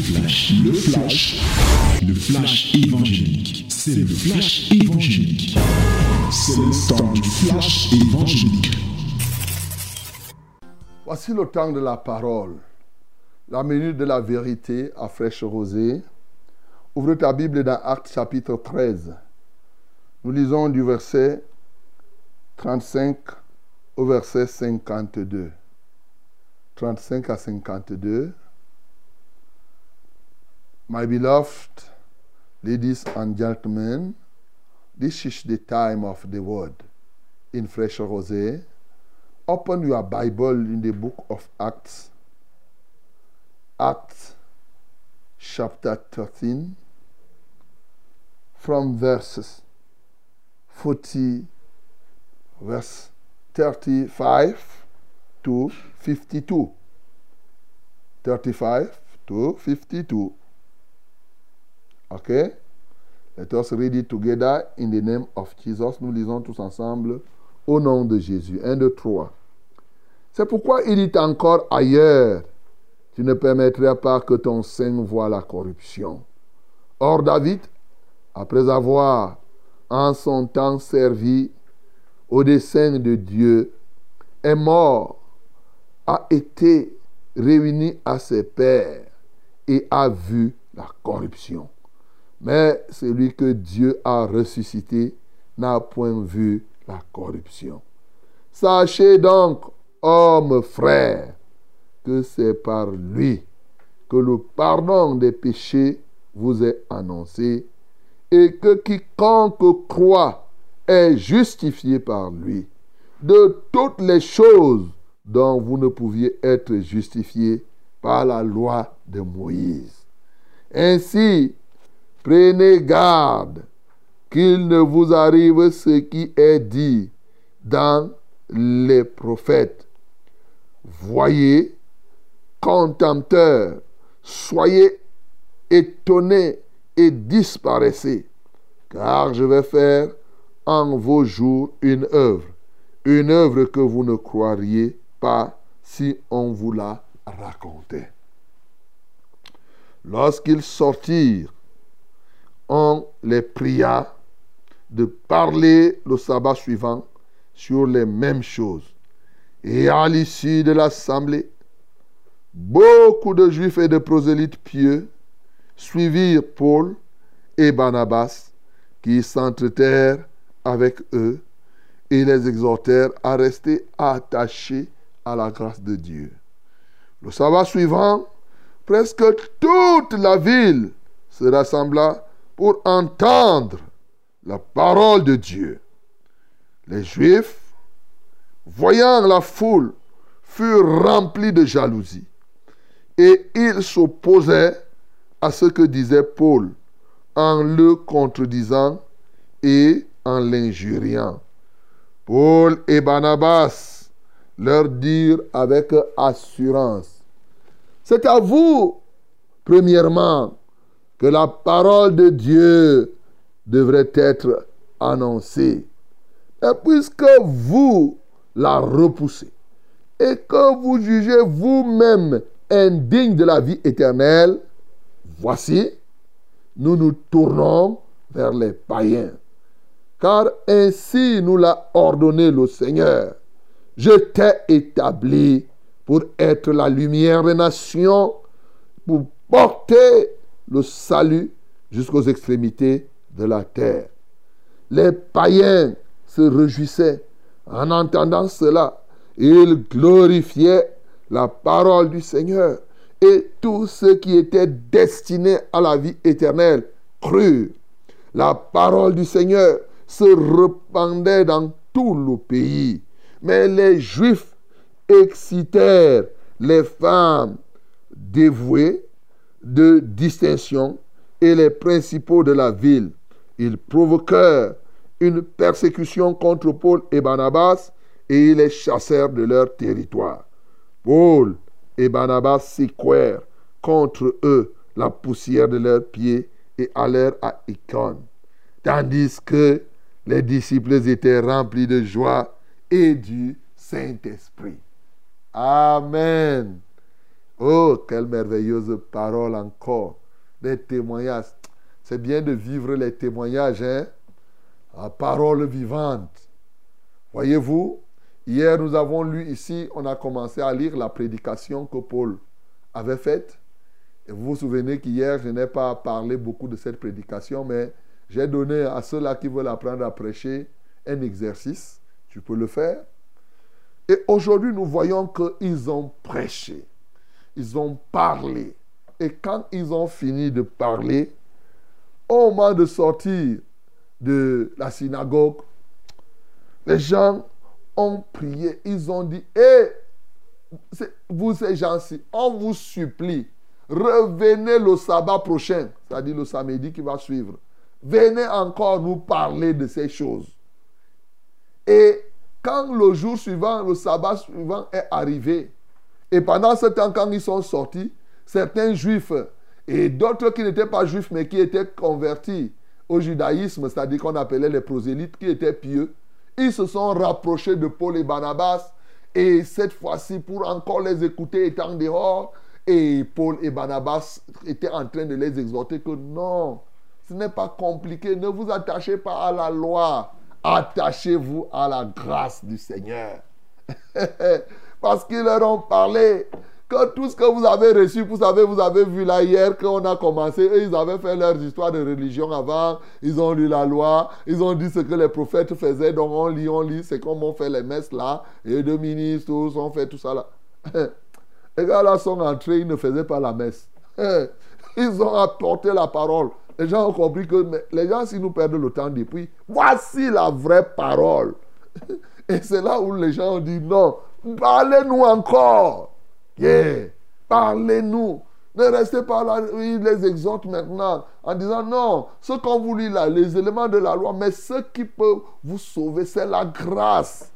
flash, le flash, le flash évangélique. C'est le flash évangélique. C'est le temps du flash évangélique. Voici le temps de la parole. La minute de la vérité à fraîche rosée. Ouvre ta Bible dans Actes chapitre 13. Nous lisons du verset 35 au verset 52. 35 à 52. My beloved ladies and gentlemen, this is the time of the word in Fresh Rosé. Open your Bible in the book of Acts, Acts chapter 13, from verses 40, verse 35 to 52. 35 to 52. Okay? Let us read it together in the name of Jesus. Nous lisons tous ensemble au nom de Jésus. 1, 2, 3. C'est pourquoi il dit encore ailleurs, tu ne permettras pas que ton sein voie la corruption. Or David, après avoir en son temps servi au dessein de Dieu, est mort, a été réuni à ses pères et a vu la corruption. Mais celui que Dieu a ressuscité n'a point vu la corruption. Sachez donc, hommes frères, que c'est par lui que le pardon des péchés vous est annoncé et que quiconque croit est justifié par lui de toutes les choses dont vous ne pouviez être justifié par la loi de Moïse. Ainsi, prenez garde qu'il ne vous arrive ce qui est dit dans les prophètes. Voyez, contempteurs, soyez étonnés et disparaissez, car je vais faire en vos jours une œuvre, une œuvre que vous ne croiriez pas si on vous la racontait. Lorsqu'ils sortirent, on les pria de parler le sabbat suivant sur les mêmes choses. Et à l'issue de l'assemblée, beaucoup de juifs et de prosélytes pieux suivirent Paul et Barnabas qui s'entretèrent avec eux et les exhortèrent à rester attachés à la grâce de Dieu. Le sabbat suivant, presque toute la ville se rassembla pour entendre la parole de Dieu. Les Juifs, voyant la foule, furent remplis de jalousie et ils s'opposaient à ce que disait Paul en le contredisant et en l'injuriant. Paul et Barnabas leur dirent avec assurance, c'est à vous, premièrement, que la parole de Dieu devrait être annoncée. Et puisque vous la repoussez et que vous jugez vous-même indigne de la vie éternelle, voici, nous nous tournons vers les païens. Car ainsi nous l'a ordonné le Seigneur. Je t'ai établi pour être la lumière des nations, pour porter le salut jusqu'aux extrémités de la terre. Les païens se réjouissaient en entendant cela. Ils glorifiaient la parole du Seigneur. Et tous ceux qui étaient destinés à la vie éternelle crurent. La parole du Seigneur se répandait dans tout le pays. Mais les Juifs excitèrent les femmes dévouées de distinction et les principaux de la ville. Ils provoquèrent une persécution contre Paul et Barnabas et les chassèrent de leur territoire. Paul et Barnabas secouèrent contre eux la poussière de leurs pieds et allèrent à Icône, tandis que les disciples étaient remplis de joie et du Saint-Esprit. Amen. Oh, quelle merveilleuse parole encore. Des témoignages. C'est bien de vivre les témoignages, hein? À parole vivante. Voyez-vous, hier nous avons lu ici, on a commencé à lire la prédication que Paul avait faite. Et vous vous souvenez qu'hier, je n'ai pas parlé beaucoup de cette prédication, mais j'ai donné à ceux-là qui veulent apprendre à prêcher un exercice. Tu peux le faire. Et aujourd'hui, nous voyons qu'ils ont prêché. Ils ont parlé. Et quand ils ont fini de parler, au moment de sortir de la synagogue, les gens ont prié. Ils ont dit, hé, vous ces gens-ci, on vous supplie, revenez le sabbat prochain, c'est-à-dire le samedi qui va suivre. Venez encore nous parler de ces choses. Et quand le jour suivant, le sabbat suivant est arrivé, et pendant ce temps, quand ils sont sortis, certains juifs et d'autres qui n'étaient pas juifs mais qui étaient convertis au judaïsme, c'est-à-dire qu'on appelait les prosélytes, qui étaient pieux, ils se sont rapprochés de Paul et Barnabas et cette fois-ci pour encore les écouter étant dehors. Et Paul et Barnabas étaient en train de les exhorter que non, ce n'est pas compliqué, ne vous attachez pas à la loi, attachez-vous à la grâce du Seigneur. Parce qu'ils leur ont parlé que tout ce que vous avez reçu, vous savez, vous avez vu là hier qu'on a commencé, eux, ils avaient fait leur histoire de religion avant, ils ont lu la loi, ils ont dit ce que les prophètes faisaient, donc on lit, on lit, c'est comme on fait les messes là, et deux ministres, on fait tout ça là. Les gars là sont entrés, ils ne faisaient pas la messe. Ils ont apporté la parole. Les gens ont compris que les gens, si nous perdons le temps depuis, voici la vraie parole. Et c'est là où les gens ont dit non, parlez-nous encore. Yeah. Parlez-nous. Ne restez pas là, il les exhorte maintenant en disant non, ce qu'on vous lit là, les éléments de la loi, mais ce qui peut vous sauver, c'est la grâce.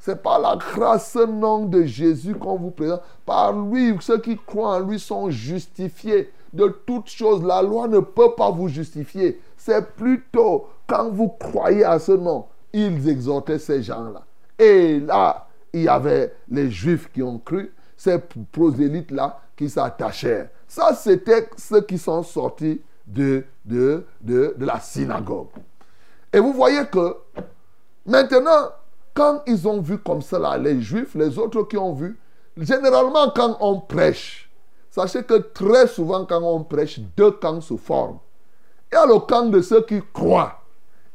C'est par la grâce, ce nom de Jésus qu'on vous présente. Par lui, ceux qui croient en lui sont justifiés de toutes choses. La loi ne peut pas vous justifier. C'est plutôt quand vous croyez à ce nom, ils exhortaient ces gens-là. Et là, il y avait les Juifs qui ont cru, ces prosélytes-là qui s'attachèrent. Ça, c'était ceux qui sont sortis de, de, de, de, la synagogue. Et vous voyez que maintenant, quand ils ont vu comme cela, les juifs, les autres qui ont vu, généralement quand on prêche, sachez que très souvent quand on prêche, deux camps se forment. Il y a le camp de ceux qui croient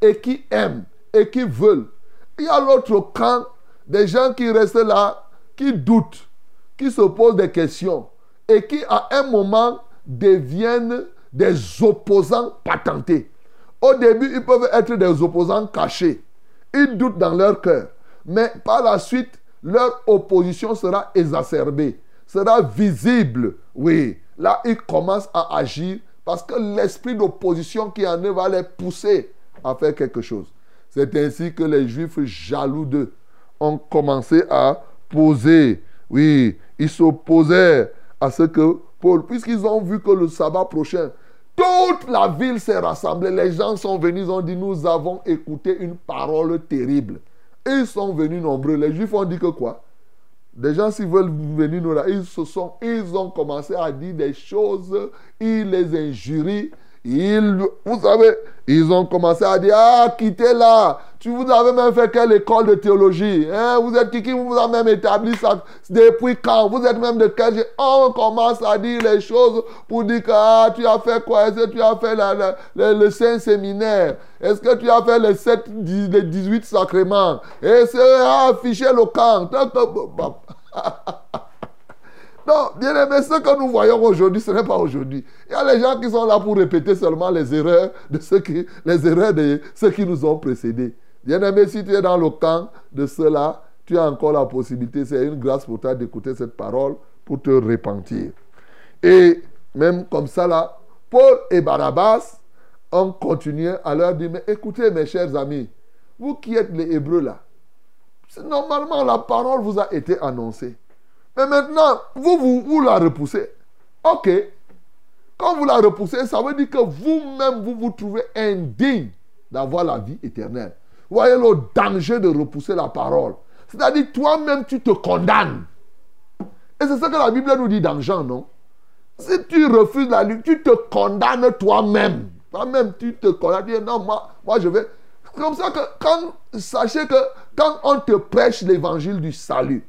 et qui aiment et qui veulent. Il y a l'autre camp des gens qui restent là, qui doutent qui se posent des questions et qui à un moment deviennent des opposants patentés. Au début, ils peuvent être des opposants cachés. Ils doutent dans leur cœur. Mais par la suite, leur opposition sera exacerbée, sera visible. Oui, là, ils commencent à agir parce que l'esprit d'opposition qui en eux va les pousser à faire quelque chose. C'est ainsi que les Juifs jaloux d'eux ont commencé à poser oui, ils s'opposaient à ce que Paul, puisqu'ils ont vu que le sabbat prochain, toute la ville s'est rassemblée. Les gens sont venus, ils ont dit, nous avons écouté une parole terrible. Ils sont venus nombreux. Les Juifs ont dit que quoi? Des gens, s'ils veulent venir nous là, ils se sont, ils ont commencé à dire des choses, ils les injurient, ils, vous savez, ils ont commencé à dire, ah, quittez là. Tu vous avez même fait quelle école de théologie hein? Vous êtes qui, qui vous a même établi ça Depuis quand? Vous êtes même de quel On commence à dire les choses pour dire que ah, tu as fait quoi? Est-ce que tu as fait le Saint-Séminaire Est-ce que tu as fait les, 7, les 18 sacrements? Et c'est affiché le camp. Non, bien aimé, ce que nous voyons aujourd'hui, ce n'est pas aujourd'hui. Il y a les gens qui sont là pour répéter seulement les erreurs de ceux qui, les erreurs de ceux qui nous ont précédés. Bien aimé, si tu es dans le camp de cela, tu as encore la possibilité, c'est une grâce pour toi d'écouter cette parole pour te repentir. Et même comme ça là, Paul et Barabbas ont continué à leur dire, mais écoutez mes chers amis, vous qui êtes les Hébreux là, normalement la parole vous a été annoncée. Mais maintenant, vous, vous, la repoussez. Ok. Quand vous la repoussez, ça veut dire que vous-même, vous vous trouvez indigne d'avoir la vie éternelle. Vous voyez le danger de repousser la parole. C'est-à-dire, toi-même, tu te condamnes. Et c'est ce que la Bible nous dit dans Jean, non? Si tu refuses la lutte, tu te condamnes toi-même. Toi-même, tu te condamnes. Tu dis, non, moi, moi, je vais. Comme ça que, quand, sachez que quand on te prêche l'évangile du salut,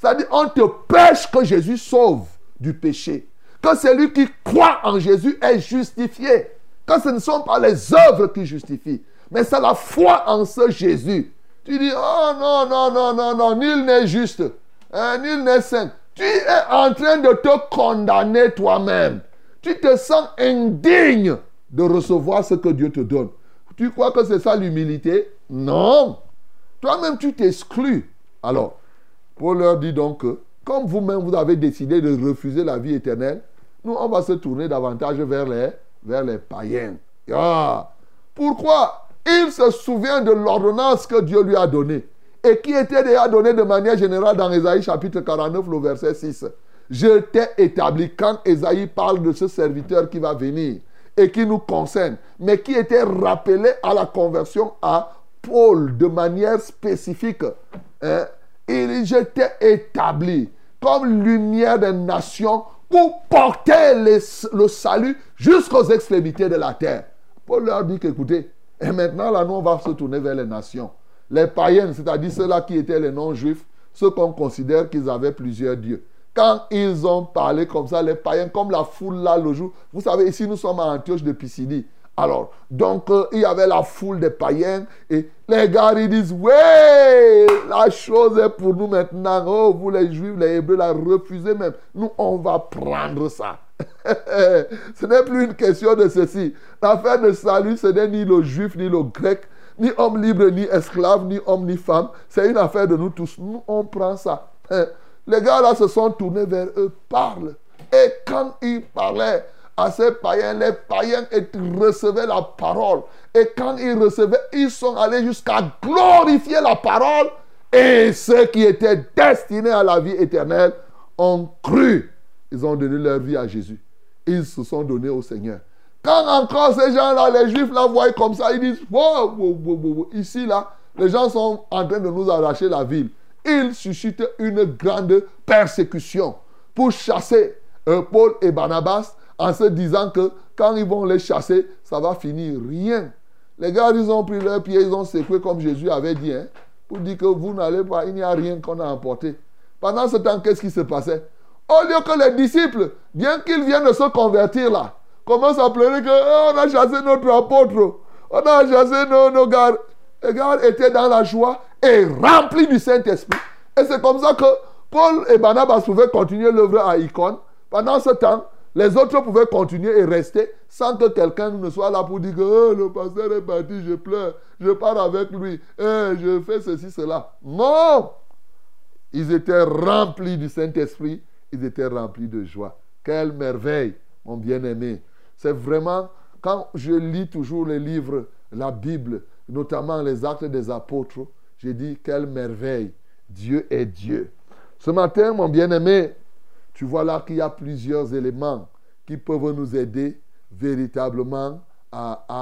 c'est-à-dire, on te prêche que Jésus sauve du péché. Que celui qui croit en Jésus est justifié. Que ce ne sont pas les œuvres qui justifient, mais c'est la foi en ce Jésus. Tu dis, oh non, non, non, non, non, nul n'est juste, hein, nul n'est saint. Tu es en train de te condamner toi-même. Tu te sens indigne de recevoir ce que Dieu te donne. Tu crois que c'est ça l'humilité? Non. Toi-même, tu t'exclus. Alors, Paul leur dit donc que, comme vous-même, vous avez décidé de refuser la vie éternelle, nous, on va se tourner davantage vers les, vers païens. Ah. Pourquoi? Il se souvient de l'ordonnance que Dieu lui a donnée et qui était déjà donnée de manière générale dans Ésaïe chapitre 49, le verset 6. Je t'ai établi quand Ésaïe parle de ce serviteur qui va venir et qui nous concerne, mais qui était rappelé à la conversion à Paul de manière spécifique. Hein? Il, je t'ai établi comme lumière des nations pour porter le salut jusqu'aux extrémités de la terre. Paul leur dit qu'écoutez, et maintenant là, nous, on se tourner vers les nations. Les païens, c'est-à-dire ceux-là qui étaient les non-juifs, ceux qu'on considère qu'ils avaient plusieurs dieux. Quand ils ont parlé comme ça, les païens, comme la foule là le jour, vous savez, ici nous sommes à Antioche de Pisidie. Alors, donc, euh, il y avait la foule des païens et les gars, ils disent, ouais, la chose est pour nous maintenant. Oh, vous les juifs, les hébreux, la refusez même. Nous, on va prendre ça. ce n'est plus une question de ceci. L'affaire de salut, ce n'est ni le juif, ni le grec, ni homme libre, ni esclave, ni homme, ni femme. C'est une affaire de nous tous. Nous, on prend ça. Les gars là se sont tournés vers eux, parlent. Et quand ils parlaient, à ces païens, les païens recevaient la parole. Et quand ils recevaient, ils sont allés jusqu'à glorifier la parole. Et ceux qui étaient destinés à la vie éternelle ont cru. Ils ont donné leur vie à Jésus. Ils se sont donnés au Seigneur. Quand encore ces gens-là, les Juifs la voient comme ça, ils disent, ici, là, les gens sont en train de nous arracher la ville. Ils suscitent une grande persécution pour chasser euh, Paul et Barnabas en se disant que quand ils vont les chasser, ça va finir rien. Les gars, ils ont pris leurs pieds, ils ont secoué comme Jésus avait dit, hein, pour dire que vous n'allez pas, il n'y a rien qu'on a emporté. Pendant ce temps, qu'est-ce qui se passait? Au lieu que les disciples, bien qu'ils viennent de se convertir là, commencent à pleurer que oh, on a chassé notre apôtre, on a chassé nos, gars. Les gars étaient dans la joie et remplis du Saint-Esprit. Et c'est comme ça que Paul et Barnabas pouvaient continuer l'œuvre à Icône. Pendant ce temps, les autres pouvaient continuer et rester sans que quelqu'un ne soit là pour dire que oh, le pasteur est parti, je pleure, je pars avec lui, eh, je fais ceci, cela. Non! Ils étaient remplis du Saint-Esprit, ils étaient remplis de joie. Quelle merveille, mon bien-aimé. C'est vraiment, quand je lis toujours les livres, la Bible, notamment les actes des apôtres, je dis quelle merveille. Dieu est Dieu. Ce matin, mon bien-aimé, tu vois là qu'il y a plusieurs éléments qui peuvent nous aider véritablement à,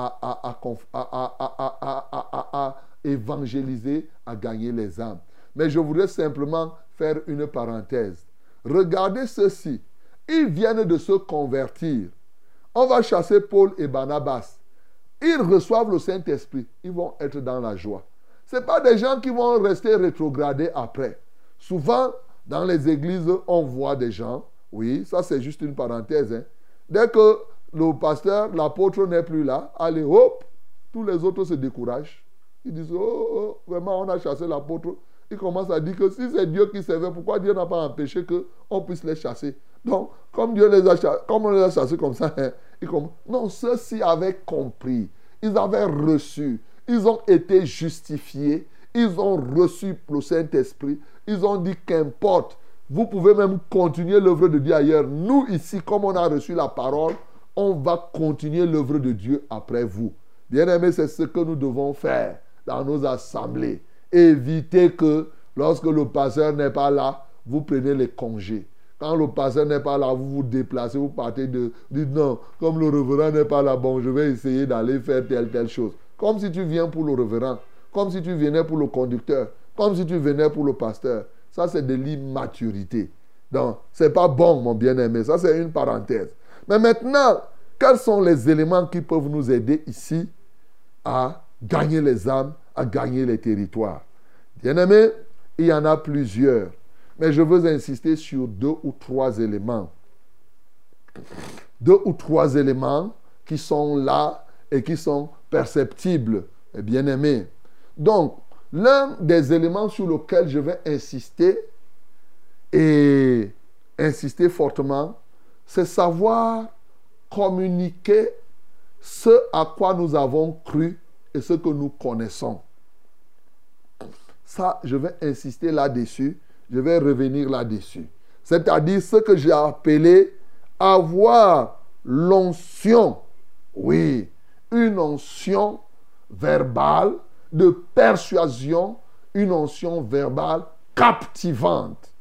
évangéliser, à gagner les âmes. Mais je voudrais simplement faire une parenthèse. Regardez ceci. Ils viennent de se convertir. On va chasser Paul et Barnabas. Ils reçoivent le Saint-Esprit. Ils vont être dans la joie. Ce pas des gens qui vont rester rétrogradés après. Souvent, dans les églises, on voit des gens, oui, ça c'est juste une parenthèse. Hein. Dès que le pasteur, l'apôtre n'est plus là, allez, hop, tous les autres se découragent. Ils disent, oh, oh, vraiment, on a chassé l'apôtre. Ils commencent à dire que si c'est Dieu qui servait, pourquoi Dieu n'a pas empêché qu'on puisse les chasser? Donc, comme Dieu les a chassés, comme on les a chassés comme ça, hein, ils non, ceux-ci avaient compris. Ils avaient reçu. Ils ont été justifiés. Ils ont reçu le Saint-Esprit. Ils ont dit qu'importe, vous pouvez même continuer l'œuvre de Dieu ailleurs. Nous, ici, comme on a reçu la parole, on va continuer l'œuvre de Dieu après vous. Bien-aimés, c'est ce que nous devons faire dans nos assemblées. Évitez que lorsque le pasteur n'est pas là, vous prenez les congés. Quand le pasteur n'est pas là, vous vous déplacez, vous partez de... Dites non, comme le reverend n'est pas là, bon, je vais essayer d'aller faire telle, telle chose. Comme si tu viens pour le reverend, comme si tu venais pour le conducteur, comme si tu venais pour le pasteur. Ça, c'est de l'immaturité. Donc, c'est pas bon, mon bien-aimé. Ça, c'est une parenthèse. Mais maintenant, quels sont les éléments qui peuvent nous aider ici à gagner les âmes, à gagner les territoires? Bien-aimé, il y en a plusieurs. Mais je veux insister sur deux ou trois éléments. Deux ou trois éléments qui sont là et qui sont perceptibles, bien-aimés. Donc, l'un des éléments sur lequel je vais insister et insister fortement, c'est savoir communiquer ce à quoi nous avons cru et ce que nous connaissons. Ça, je vais insister là-dessus. Je vais revenir là-dessus. C'est-à-dire ce que j'ai appelé avoir l'onction. Oui, une onction verbale de persuasion, une onction verbale captivante.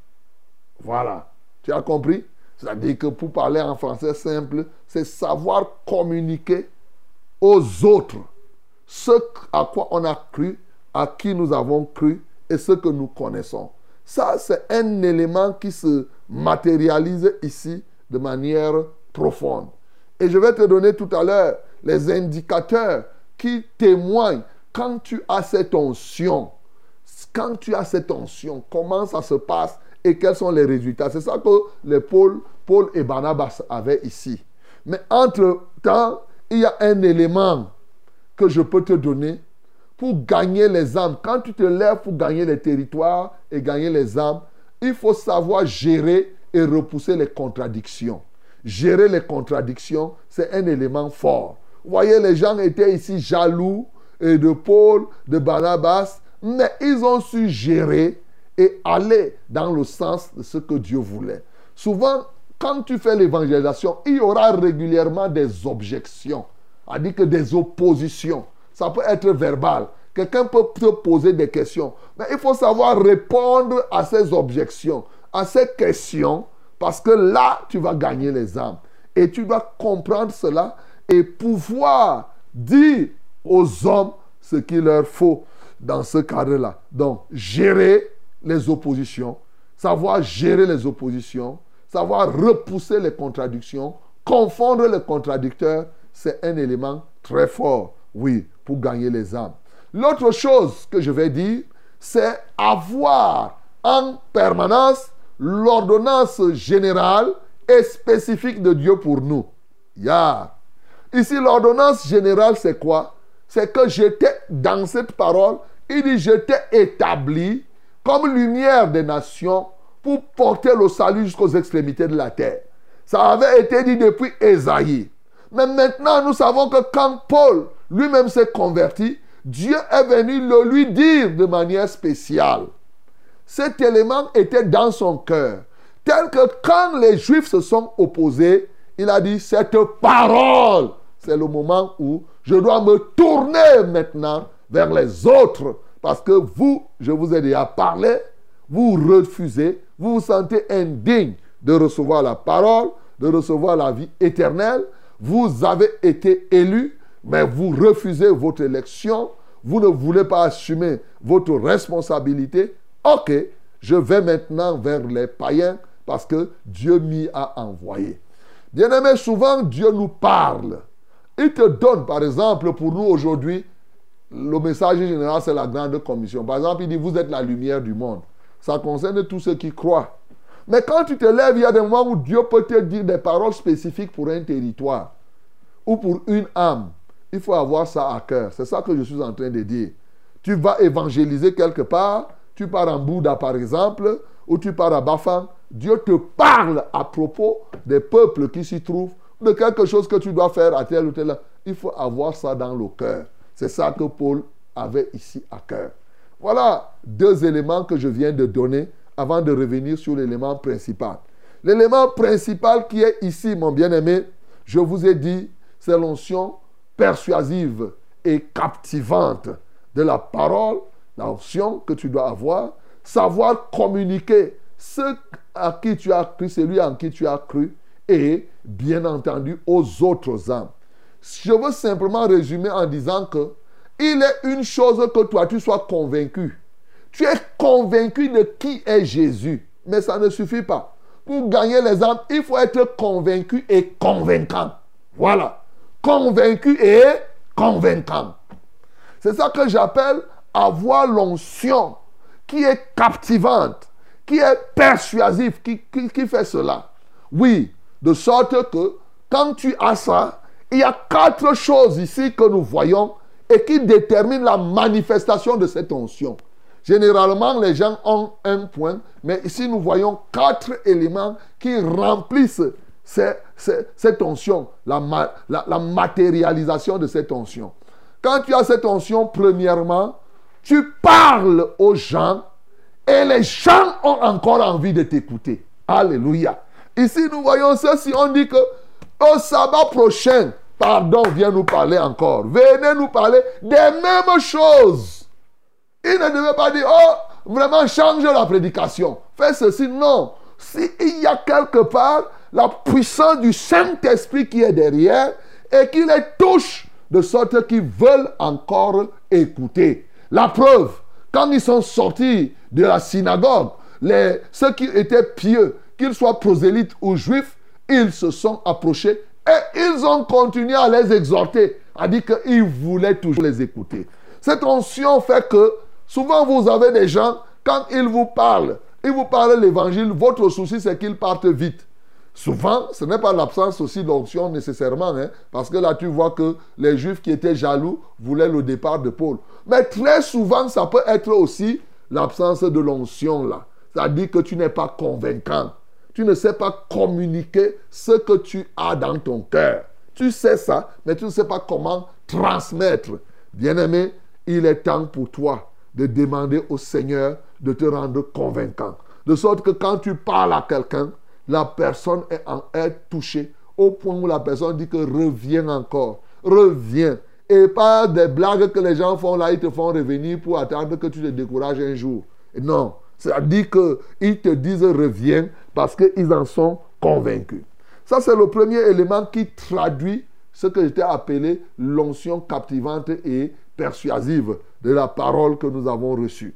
Voilà. Tu as compris? C'est-à-dire que pour parler en français simple, c'est savoir communiquer aux autres ce à quoi on a cru, à qui nous avons cru et ce que nous connaissons. Ça, c'est un élément qui se matérialise ici de manière profonde. Et je vais te donner tout à l'heure les indicateurs qui témoignent quand tu as cette onction. Quand tu as cette onction, comment ça se passe et quels sont les résultats? C'est ça que les Paul, Paul et Barnabas avaient ici. Mais entre-temps, il y a un élément que je peux te donner pour gagner les âmes. Quand tu te lèves pour gagner les territoires et gagner les âmes, il faut savoir gérer et repousser les contradictions. Gérer les contradictions, c'est un élément fort. Vous voyez, les gens étaient ici jaloux de Paul, de Barnabas, mais ils ont su gérer et aller dans le sens de ce que Dieu voulait. Souvent, quand tu fais l'évangélisation, il y aura régulièrement des objections, c'est-à-dire que des oppositions. Ça peut être verbal. Quelqu'un peut te poser des questions. Mais il faut savoir répondre à ces objections, à ces questions, parce que là, tu vas gagner les âmes. Et tu dois comprendre cela et pouvoir dire aux hommes ce qu'il leur faut dans ce cadre-là. Donc, gérer les oppositions, savoir gérer les oppositions, savoir repousser les contradictions, confondre les contradicteurs, c'est un élément très fort, oui, pour gagner les âmes. L'autre chose que je vais dire, c'est avoir en permanence l'ordonnance générale et spécifique de Dieu pour nous. Ici, l'ordonnance générale, c'est quoi? C'est que j'étais dans cette parole, il dit, j'étais établi comme lumière des nations pour porter le salut jusqu'aux extrémités de la terre. Ça avait été dit depuis Esaïe. Mais maintenant, nous savons que quand Paul lui-même s'est converti, Dieu est venu le lui dire de manière spéciale. Cet élément était dans son cœur. Tel que quand les Juifs se sont opposés, il a dit, cette parole, c'est le moment où je dois me tourner maintenant vers les autres parce que vous, je vous ai déjà parlé, vous refusez, vous vous sentez indigne de recevoir la parole, de recevoir la vie éternelle. Vous avez été élu, mais vous refusez votre élection. Vous ne voulez pas assumer votre responsabilité. Ok, je vais maintenant vers les païens parce que Dieu m'y a envoyé. Bien aimé, souvent Dieu nous parle. Il te donne, par exemple, pour nous aujourd'hui, le message général, c'est la grande commission. Par exemple, il dit, vous êtes la lumière du monde. Ça concerne tous ceux qui croient. Mais quand tu te lèves, il y a des moments où Dieu peut te dire des paroles spécifiques pour un territoire ou pour une âme. Il faut avoir ça à cœur. C'est ça que je suis en train de dire. Tu vas évangéliser quelque part, tu pars en Bouddha par exemple, ou tu pars à Bafang, Dieu te parle à propos des peuples qui s'y trouvent, de quelque chose que tu dois faire à tel ou tel. Il faut avoir ça dans le cœur. C'est ça que Paul avait ici à cœur. Voilà deux éléments que je viens de donner avant de revenir sur l'élément principal. L'élément principal qui est ici, mon bien-aimé, je vous ai dit, c'est l'onction persuasive et captivante de la parole, l'onction que tu dois avoir, savoir communiquer ce à qui tu as cru, celui en qui tu as cru, et bien entendu aux autres âmes. Je veux simplement résumer en disant que il est une chose que toi tu sois convaincu. Tu es convaincu de qui est Jésus, mais ça ne suffit pas. pour gagner les âmes, il faut être convaincu et convaincant. Voilà. Convaincu et convaincant. C'est ça que j'appelle avoir l'onction qui est captivante, qui est persuasive, qui, qui, fait cela. Oui, de sorte que quand tu as ça, il y a quatre choses ici que nous voyons et qui déterminent la manifestation de cette onction. Généralement, les gens ont un point, mais ici nous voyons quatre éléments qui remplissent cette onction, la, la, matérialisation de cette onction. Quand tu as cette onction, premièrement, tu parles aux gens et les gens ont encore envie de t'écouter. Alléluia. Ici, nous voyons ceci. On dit que au sabbat prochain, pardon, viens nous parler encore. Venez nous parler des mêmes choses. Il ne devait pas dire, oh, vraiment change la prédication. Fais ceci. Non. S'il y a quelque part la puissance du Saint-Esprit qui est derrière et qui les touche de sorte qu'ils veulent encore écouter. La preuve, quand ils sont sortis de la synagogue, les, ceux qui étaient pieux, qu'ils soient prosélytes ou juifs, ils se sont approchés et ils ont continué à les exhorter, à dire qu'ils voulaient toujours les écouter. Cette onction fait que souvent vous avez des gens, quand ils vous parlent, ils vous parlent l'évangile, votre souci c'est qu'ils partent vite. Souvent, ce n'est pas l'absence aussi d'onction nécessairement, hein, parce que là, tu vois que les Juifs qui étaient jaloux voulaient le départ de Paul. Mais très souvent, ça peut être aussi l'absence de l'onction là. Dit que tu n'es pas convaincant. Tu ne sais pas communiquer ce que tu as dans ton cœur. Tu sais ça, mais tu ne sais pas comment transmettre. Bien-aimé, il est temps pour toi de demander au Seigneur de te rendre convaincant. De sorte que quand tu parles à quelqu'un, la personne est, en, est touchée au point où la personne dit que reviens encore, reviens. Et pas des blagues que les gens font là, ils te font revenir pour attendre que tu te décourages un jour. Non, c'est-à-dire qu'ils te disent reviens parce qu'ils en sont convaincus. Ça, c'est le premier élément qui traduit ce que j'étais appelé l'onction captivante et persuasive de la parole que nous avons reçue.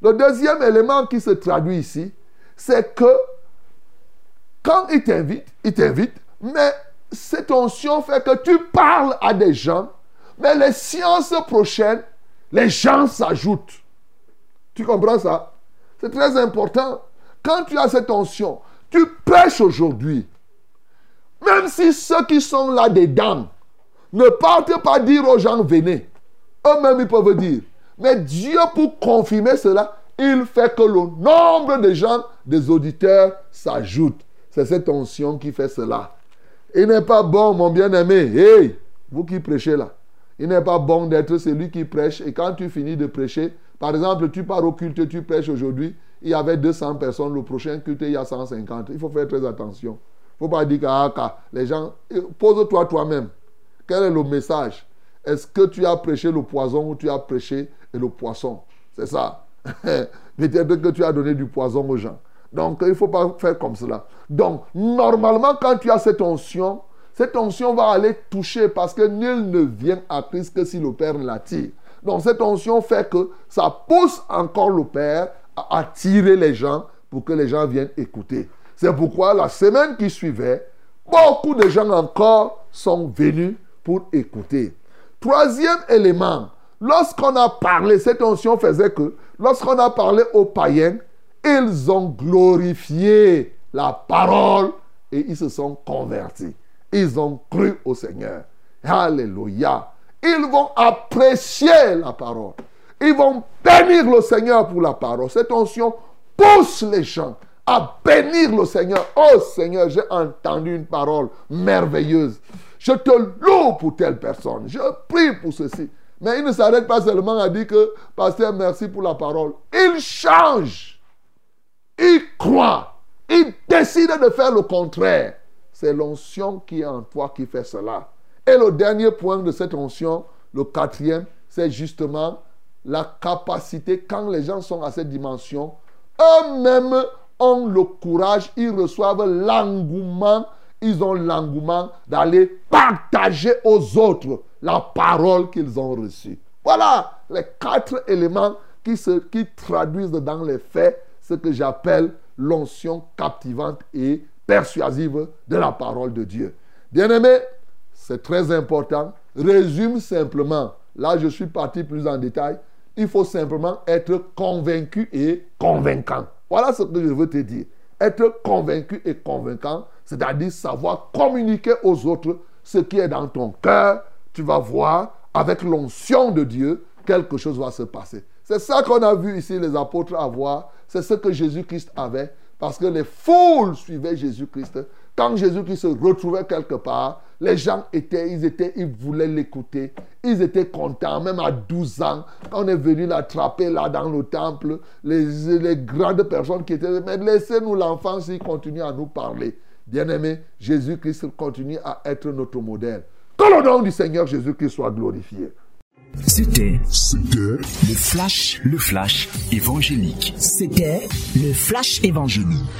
Le deuxième élément qui se traduit ici, c'est que quand il t'invite, il t'invite, mais cette onction fait que tu parles à des gens, mais les sciences prochaines, les gens s'ajoutent. Tu comprends ça? C'est très important. Quand tu as cette onction, tu prêches aujourd'hui. Même si ceux qui sont là des dames ne partent pas dire aux gens venez. Eux-mêmes, ils peuvent dire. Mais Dieu, pour confirmer cela, il fait que le nombre de gens, des auditeurs, s'ajoute. C'est cette onction qui fait cela. Il n'est pas bon, mon bien-aimé. Hey, vous qui prêchez là. Il n'est pas bon d'être celui qui prêche. Et quand tu finis de prêcher, par exemple, tu pars au culte, tu prêches aujourd'hui, il y avait 200 personnes, le prochain culte, il y a 150. Il faut faire très attention. Il ne faut pas dire que ah, les gens... Pose-toi toi-même. Quel est le message? Est-ce que tu as prêché le poison ou tu as prêché le poisson? C'est ça. Peut-être que tu as donné du poison aux gens. Donc, il ne faut pas faire comme cela. Donc, normalement, quand tu as cette onction, cette onction va aller toucher parce que nul ne vient à Christ que si le Père l'attire. Donc, cette onction fait que ça pousse encore le Père à attirer les gens pour que les gens viennent écouter. C'est pourquoi la semaine qui suivait, beaucoup de gens encore sont venus pour écouter. Troisième élément, lorsqu'on a parlé, cette onction faisait que lorsqu'on a parlé aux païens, ils ont glorifié la parole et ils se sont convertis. Ils ont cru au Seigneur. Alléluia. Ils vont apprécier la parole. Ils vont bénir le Seigneur pour la parole. Cette onction pousse les gens à bénir le Seigneur. Oh Seigneur, j'ai entendu une parole merveilleuse. Je te loue pour telle personne. Je prie pour ceci. Mais il ne s'arrête pas seulement à dire que, Pasteur, merci pour la parole. Il change il croit, il décide de faire le contraire. C'est l'onction qui est en toi qui fait cela. Et le dernier point de cette onction, le quatrième, c'est justement la capacité, quand les gens sont à cette dimension, eux-mêmes ont le courage, ils reçoivent l'engouement, ils ont l'engouement d'aller partager aux autres la parole qu'ils ont reçue. Voilà les quatre éléments qui, se, qui traduisent dans les faits ce que j'appelle l'onction captivante et persuasive de la parole de Dieu. Bien-aimé, c'est très important. Résume simplement. Là, je suis parti plus en détail. Il faut simplement être convaincu et convaincant. Voilà ce que je veux te dire. Être convaincu et convaincant, c'est-à-dire savoir communiquer aux autres ce qui est dans ton cœur. Tu vas voir, avec l'onction de Dieu, quelque chose va se passer. C'est ça qu'on a vu ici les apôtres avoir. C'est ce que Jésus-Christ avait. Parce que les foules suivaient Jésus-Christ. Quand Jésus-Christ se retrouvait quelque part, les gens étaient, ils étaient, ils voulaient l'écouter. Ils étaient contents, même à 12 ans, quand on est venu l'attraper là dans le temple, les, les grandes personnes qui étaient, mais laissez-nous l'enfant s'il continue à nous parler. Bien-aimé, Jésus-Christ continue à être notre modèle. Que le nom du Seigneur Jésus-Christ soit glorifié. C'était C'était le flash, le flash évangélique. C'était le flash évangélique.